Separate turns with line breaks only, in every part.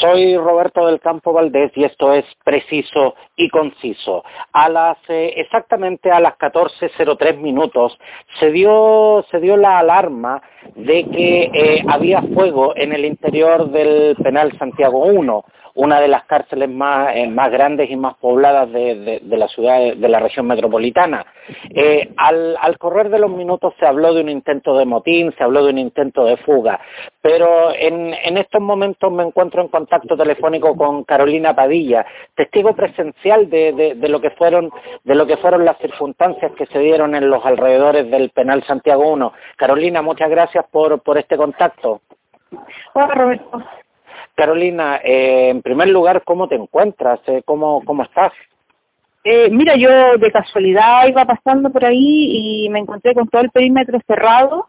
Soy Roberto del Campo Valdés y esto es preciso y conciso. A las eh, exactamente a las 14:03 minutos se dio se dio la alarma de que eh, había fuego en el interior del penal Santiago I una de las cárceles más, eh, grandes y más pobladas de, la ciudad, de, la región metropolitana. Eh, al, correr de los minutos se habló de un intento de motín, se habló de un intento de fuga, pero en, estos momentos me encuentro en contacto telefónico con Carolina Padilla, testigo presencial de, lo que fueron las circunstancias que se dieron en los alrededores del penal Santiago I. Carolina, muchas gracias por este contacto.
Hola Roberto.
Carolina, eh, en primer lugar, ¿cómo te encuentras? Eh, ¿Cómo, cómo estás?
Eh, mira, yo de casualidad iba pasando por ahí y me encontré con todo el perímetro cerrado,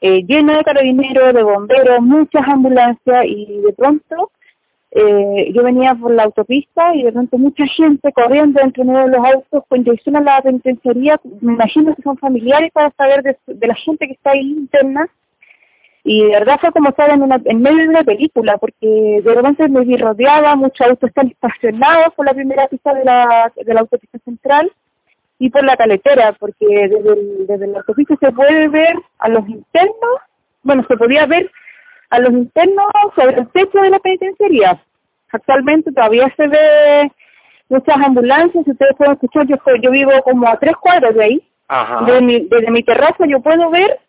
eh, lleno de carabineros, de bomberos, muchas ambulancias y de pronto eh, yo venía por la autopista y de pronto mucha gente corriendo entre medio de los autos con dirección a la penitenciaría, me imagino que son familiares para saber de, de la gente que está ahí interna y de verdad fue como estar en, una, en medio de una película, porque de repente me vi rodeada, muchos autos están estacionados por la primera pista de la, de la autopista central y por la caletera, porque desde, desde la autopista se puede ver a los internos, bueno, se podía ver a los internos sobre el techo de la penitenciaría. Actualmente todavía se ve muchas ambulancias, si ustedes pueden escuchar, yo, yo vivo como a tres cuadros de ahí. Desde, mi, desde mi terraza yo puedo ver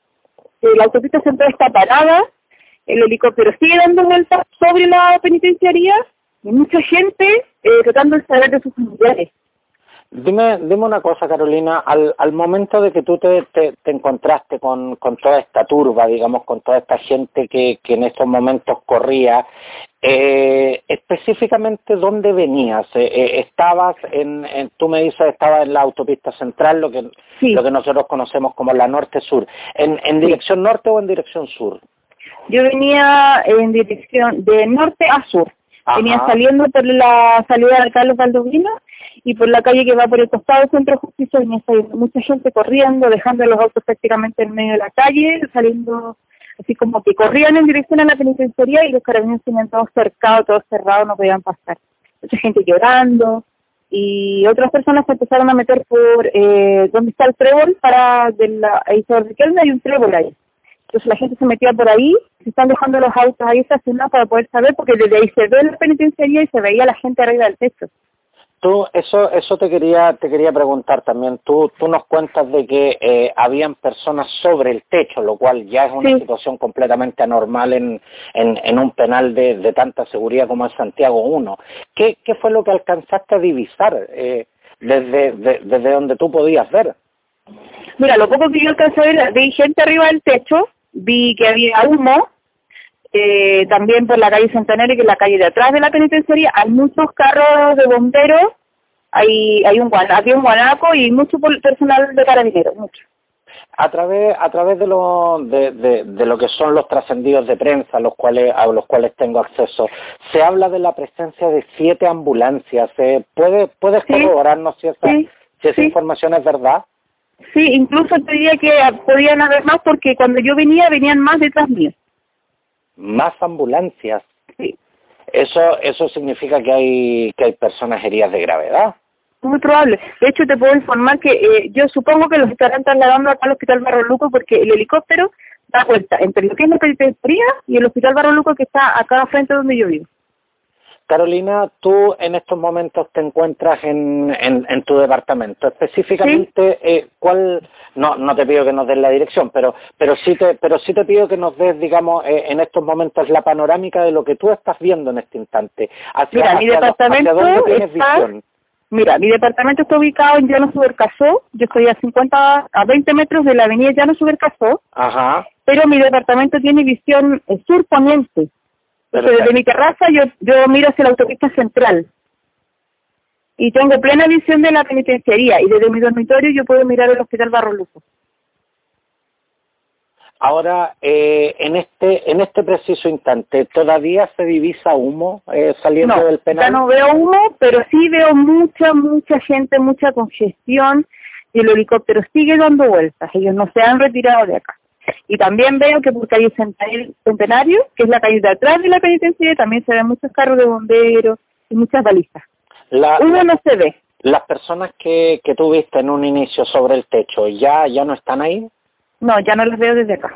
la autopista central está parada, el helicóptero sigue dando vueltas sobre la penitenciaría y mucha gente eh, tratando de saber de sus familiares.
Dime, dime una cosa, Carolina, al, al momento de que tú te, te, encontraste con, con, toda esta turba, digamos, con toda esta gente que, que en estos momentos corría, eh, específicamente, ¿dónde venías? Eh, eh, ¿Estabas en, tú me dices, estabas en la autopista central, lo que, lo que nosotros conocemos como la norte-sur, ¿en, en dirección norte o en dirección sur?
Yo venía en dirección de norte a sur. Venía saliendo por la salida de Carlos Valdovino y por la calle que va por el costado del Centro de Justicia venía saliendo mucha gente corriendo, dejando los autos prácticamente en medio de la calle, saliendo así como que corrían en dirección a la penitenciaría y los carabineros tenían todos cercados, todos cerrados, no podían pasar. Mucha gente llorando y otras personas se empezaron a meter por eh, donde está el trébol para de la editor de Kelme hay un trébol ahí. Entonces la gente se metía por ahí, se están dejando los autos ahí estacionados para poder saber, porque desde ahí se ve la penitenciaría y se veía la gente arriba del techo.
Tú, eso, eso te quería, te quería preguntar también. Tú, tú nos cuentas de que eh, habían personas sobre el techo, lo cual ya es una situación completamente anormal en, en, en un penal de, de, tanta seguridad como es Santiago 1. ¿Qué, ¿Qué fue lo que alcanzaste a divisar eh, desde, desde donde tú podías ver?
Mira, lo poco que yo alcancé a ver, vi gente arriba del techo, vi que había humo, eh, también por la calle Centenario, que es la calle de atrás de la penitenciaría, hay muchos carros de bomberos, hay, hay un, había un guanaco y mucho personal de carabineros, mucho.
A través, a través de, lo, de, de, lo que son los trascendidos de prensa los cuales, a los cuales tengo acceso, se habla de la presencia de siete ambulancias. ¿eh? ¿Puede, ¿Puedes corroborarnos si esa, si esa información es verdad?
Sí, incluso te diría que podían haber más porque cuando yo venía venían más detrás mío
más ambulancias. Sí. Eso, eso significa que hay, que hay personas heridas de gravedad.
Muy probable. De hecho, te puedo informar que eh, yo supongo que los estarán trasladando acá al Hospital Barro Luco porque el helicóptero da vuelta entre lo que es la penitenciaría y el Hospital Barro Luco que está acá frente donde yo vivo.
Carolina, tú en estos momentos te encuentras en, en, tu departamento. Específicamente, eh, ¿cuál? No, no te pido que nos des la dirección, pero, pero sí te, pero sí te pido que nos des, digamos, eh, en estos momentos la panorámica de lo que tú estás viendo en este instante.
mira, mi departamento está, Mira, mi departamento está ubicado en Llano Subercasó. Yo estoy a 50, a 20 metros de la avenida Llano Subercasó.
Ajá.
Pero mi departamento tiene visión sur-poniente desde mi terraza yo, yo miro hacia la autopista central y tengo plena visión de la penitenciaría y desde mi dormitorio yo puedo mirar el hospital Barro Lujo.
Ahora, eh, en este en este preciso instante, ¿todavía se divisa humo eh, saliendo del penal?
Ya no veo humo, pero sí veo mucha, mucha gente, mucha congestión y el helicóptero sigue dando vueltas. Ellos no se han retirado de acá. Y también veo que por calle Centenario, que es la calle de atrás de la penitenciaria, también se ven muchos carros de bomberos y muchas balizas. La, Uno no se ve.
¿Las personas que, que tú viste en un inicio sobre el techo ya, ya no están ahí?
No, ya no las veo desde acá.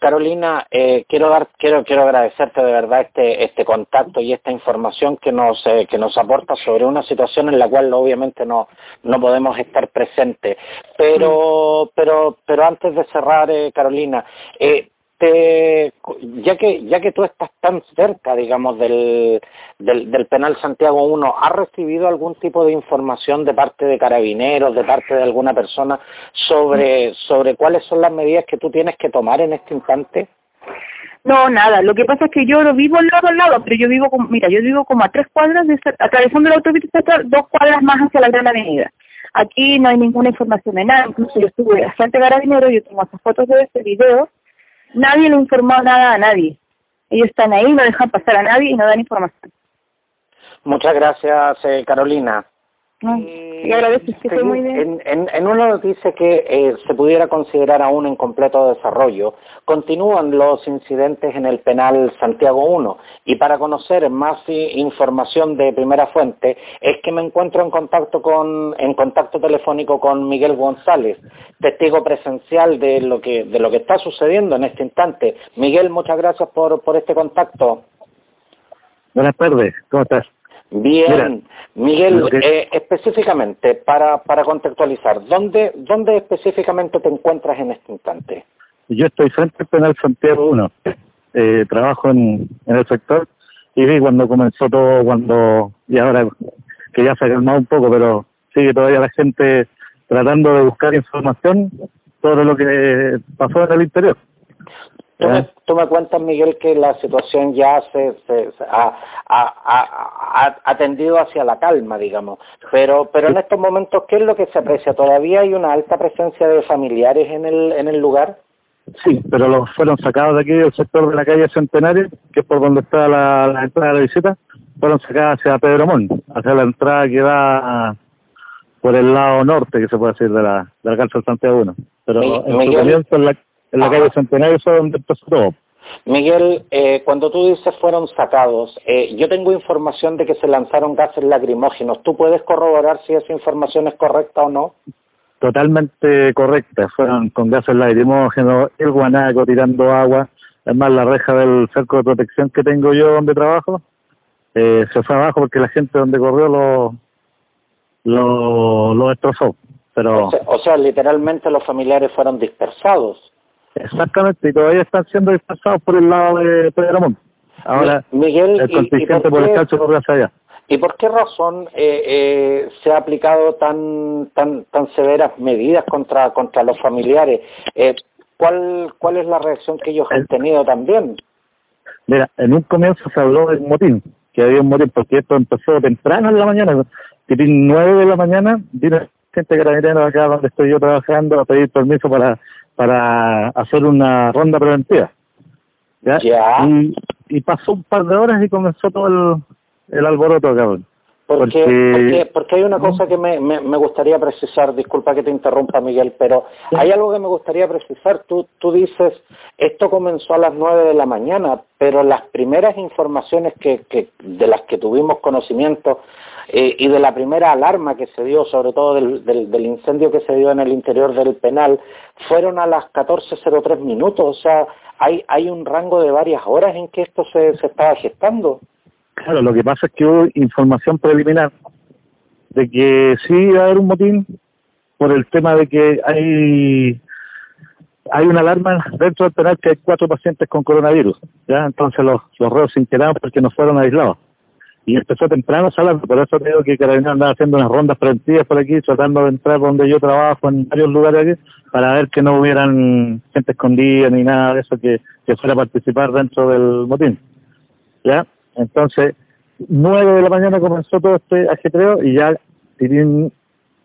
Carolina, eh, quiero dar, quiero, quiero agradecerte de verdad este, este contacto y esta información que nos, eh, que nos aporta sobre una situación en la cual obviamente no, no podemos estar presentes. Pero, pero, pero antes de cerrar, eh, Carolina, te, ya que ya que tú estás tan cerca, digamos, del, del, penal Santiago 1, ¿has recibido algún tipo de información de parte de carabineros, de parte de alguna persona sobre sobre cuáles son las medidas que tú tienes que tomar en este instante?
No, nada. Lo que pasa es que yo lo vivo lado al lado, pero yo vivo, como, mira, yo vivo como a tres cuadras, de, atravesando la autopista, dos cuadras más hacia la Gran Avenida. Aquí no hay ninguna información de nada. Incluso yo estuve bastante carabinero, yo tengo hasta fotos de este video Nadie le informó nada a nadie. Ellos están ahí, no dejan pasar a nadie y no dan información.
Muchas gracias, eh, Carolina.
Y agradezco, que muy bien.
En, en, uno dice que eh, se pudiera considerar aún en completo desarrollo. Continúan los incidentes en el penal Santiago 1 y para conocer más información de primera fuente es que me encuentro en contacto con en contacto telefónico con Miguel González, testigo presencial de lo que de lo que está sucediendo en este instante. Miguel, muchas gracias por por este contacto.
Buenas tardes, ¿cómo estás?
Bien, Miguel, eh, específicamente, para, para contextualizar, ¿dónde, ¿dónde específicamente te encuentras en este instante?
Yo estoy frente al Penal Santiago 1, eh, trabajo en, en el sector y vi cuando comenzó todo, cuando, y ahora que ya se ha calmado un poco, pero sigue todavía la gente tratando de buscar información sobre lo que pasó en el interior.
Tú me, cuentas, Miguel, que la situación ya se, ha, ha, tendido hacia la calma, digamos. Pero, pero en estos momentos, ¿qué es lo que se aprecia? ¿Todavía hay una alta presencia de familiares en el, en el lugar?
Sí, pero los fueron sacados de aquí del sector de la calle Centenario, que es por donde está la, entrada de la visita, fueron sacados hacia Pedro Montt, hacia la entrada que va por el lado norte, que se puede decir, de la, de la cárcel Santiago 1. Pero en su comienzo en la, en la calle Centenario fue donde empezó todo.
Miguel, eh, cuando tú dices fueron sacados, eh, yo tengo información de que se lanzaron gases lacrimógenos. ¿Tú puedes corroborar si esa información es correcta o no?
Totalmente correcta. Fueron con gases lacrimógenos, el guanaco tirando agua. Además, la reja del cerco de protección que tengo yo donde trabajo eh, se fue abajo porque la gente donde corrió lo, lo, lo destrozó. Pero...
o sea, literalmente los familiares fueron dispersados.
Exactamente, y todavía están siendo dispersados por el lado de Pedro Ahora,
Miguel,
el contingente por, el calcio corre hacia allá.
¿Y por qué razón eh, eh, se ha aplicado tan tan tan severas medidas contra contra los familiares? Eh, ¿Cuál cuál es la reacción que ellos han tenido también?
Mira, en un comienzo se habló de un motín, que había un motín, porque esto empezó temprano en la mañana, tipo nueve de la mañana, vino gente carabinera acá donde estoy yo trabajando a pedir permiso para para hacer una ronda preventiva. ¿ya? Y, y, pasó un par de horas y comenzó todo el, el alboroto, cabrón.
Porque, porque, porque, hay una cosa que me, me, me, gustaría precisar, disculpa que te interrumpa Miguel, pero hay algo que me gustaría precisar. Tú, tú dices, esto comenzó a las nueve de la mañana, pero las primeras informaciones que, que de las que tuvimos conocimiento eh, y de la primera alarma que se dio, sobre todo del, del, incendio que se dio en el interior del penal, fueron a las 14.03 minutos. O sea, hay, un rango de varias horas en que esto se, se estaba gestando.
Claro, lo que pasa es que hubo información preliminar de que sí iba a haber un motín por el tema de que hay hay una alarma dentro del penal que hay cuatro pacientes con coronavirus, ya entonces los, los reos se enteraron porque no fueron aislados y empezó temprano hablar, por eso creo que Carabineros andaba haciendo unas rondas preventivas por aquí, tratando de entrar donde yo trabajo en varios lugares aquí, para ver que no hubieran gente escondida ni nada de eso que, que fuera a participar dentro del motín. ¿Ya? Entonces, nueve de la mañana comenzó todo este ajetreo y ya tienen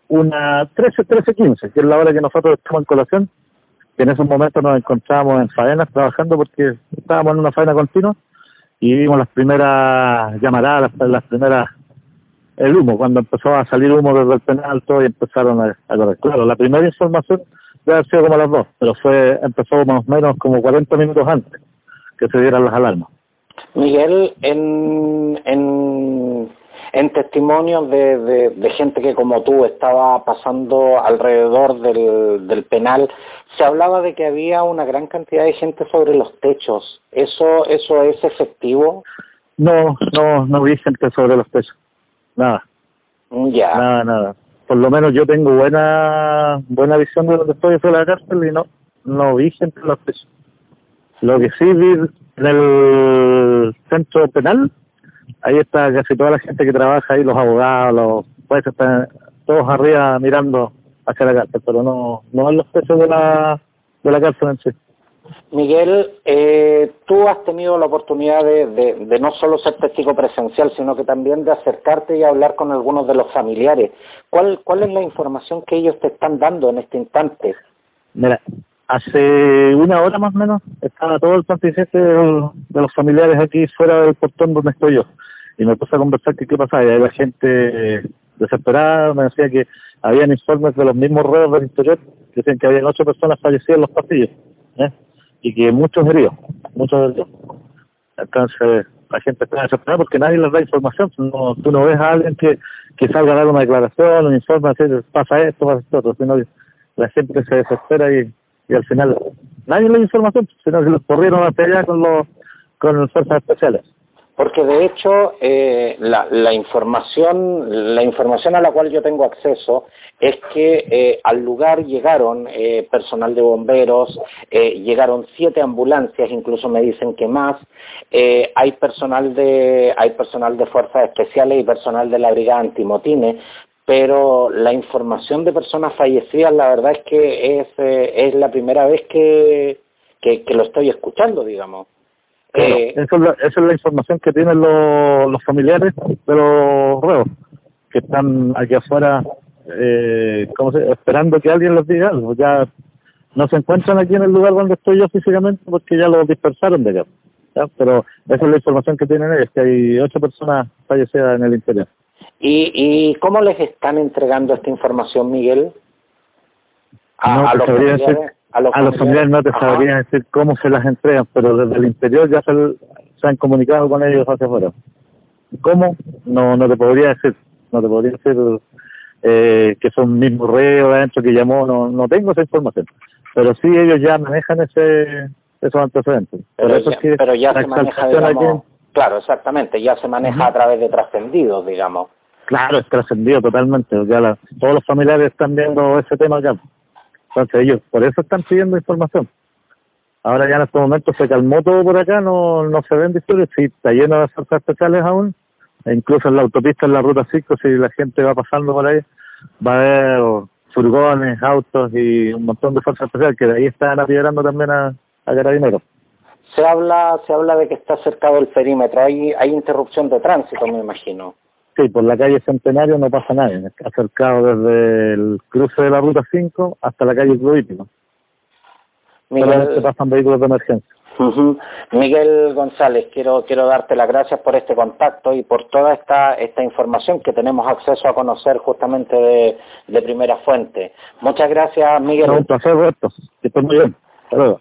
una 13, 13, 15, que es la hora que nosotros estamos en colación, que en esos momentos nos encontrábamos en faenas trabajando porque estábamos en una faena continua y vimos las primeras llamaradas, las, primeras, el humo, cuando empezó a salir humo desde el penal y empezaron a, correr. Claro, la primera información debe haber sido como las dos, pero fue empezó más o menos como 40 minutos antes que se dieran las alarmas.
Miguel, en, en, en testimonios de, de, gente que como tú estaba pasando alrededor del, del penal, se hablaba de que había una gran cantidad de gente sobre los techos. ¿Eso, eso es efectivo?
No, no, no vi gente sobre los techos. Nada.
Ya.
Nada, nada. Por lo menos yo tengo buena buena visión de lo que estoy de la cárcel y no, no vi gente en los techos. Lo que sí vi en el centro penal, ahí está casi toda la gente que trabaja ahí, los abogados, los jueces, están todos arriba mirando hacia la cárcel, pero no, no en los precios de la, de la cárcel en sí.
Miguel, eh, tú has tenido la oportunidad de, de, de, no solo ser testigo presencial, sino que también de acercarte y hablar con algunos de los familiares. ¿Cuál, cuál es la información que ellos te están dando en este instante?
Mira, Hace una hora más o menos estaba todo el participante de los familiares aquí fuera del portón donde estoy yo. Y me puse a conversar que qué pasaba. Y había gente desesperada, me decía que habían informes de los mismos reos del interior que decían que habían ocho personas fallecidas en los pasillos. ¿eh? Y que muchos heridos, muchos heridos. Entonces la gente está desesperada porque nadie les da información. No, tú no ves a alguien que, salga a dar una declaración, un informe, decir pasa esto, pasa esto, sino que la gente se desespera y y al final nadie le dio información, sino que los corrieron a pelear con los con las fuerzas especiales.
Porque de hecho eh, la, la, información la información a la cual yo tengo acceso es que eh, al lugar llegaron eh, personal de bomberos, llegaron siete ambulancias, incluso me dicen que más, hay personal de hay personal de fuerzas especiales y personal de la brigada antimotines, pero la información de personas fallecidas la verdad es que es, eh, es la primera vez que, que, que, lo estoy escuchando, digamos.
Claro, eh, esa, es la, esa, es la, información que tienen los, los familiares de los reos, que están aquí afuera eh, ¿cómo se, esperando que alguien les diga algo. Ya no se encuentran aquí en el lugar donde estoy yo físicamente porque ya los dispersaron de allá. ¿ya? Pero esa es la información que tienen ellos, que hay ocho personas fallecidas en el interior.
¿Y, ¿Y cómo les están entregando esta información, Miguel?
A, no, a los familiares, decir, a los, a los familiares no te Ajá. sabría decir cómo se las entregan, pero desde el interior ya se, se han comunicado con ellos hacia afuera. ¿Cómo? No, no te podría decir. No te podría decir eh, que son mismos reos adentro que llamó, no, no tengo esa información. Pero sí ellos ya manejan ese esos antecedentes.
Pero, eso ya, es que pero ya se maneja, digamos, claro, exactamente, ya se maneja uh -huh. a través de trascendidos, digamos.
Claro, es trascendido totalmente. Todos los familiares están viendo ese tema ya. Entonces ellos, por eso están pidiendo información. Ahora ya en estos momentos se calmó todo por acá, no, no se ven disturbios, sí, está lleno de fuerzas especiales aún, e incluso en la autopista, en la ruta 5, si la gente va pasando por ahí, va a haber furgones, autos y un montón de fuerzas especiales que de ahí están apiedrando también a, a carabineros.
Se habla, se habla de que está cercado el perímetro, hay, hay interrupción de tránsito, me imagino.
Sí, por la calle Centenario no pasa nada, está cercado desde el cruce de la ruta 5 hasta la calle Club Hípico. Solamente pasan vehículos de emergencia.
Uh -huh. Miguel González, quiero quiero darte las gracias por este contacto y por toda esta esta información que tenemos acceso a conocer justamente de, de primera fuente. Muchas gracias, Miguel.
No, un placer, Roberto. Que estés muy bien. Hasta luego.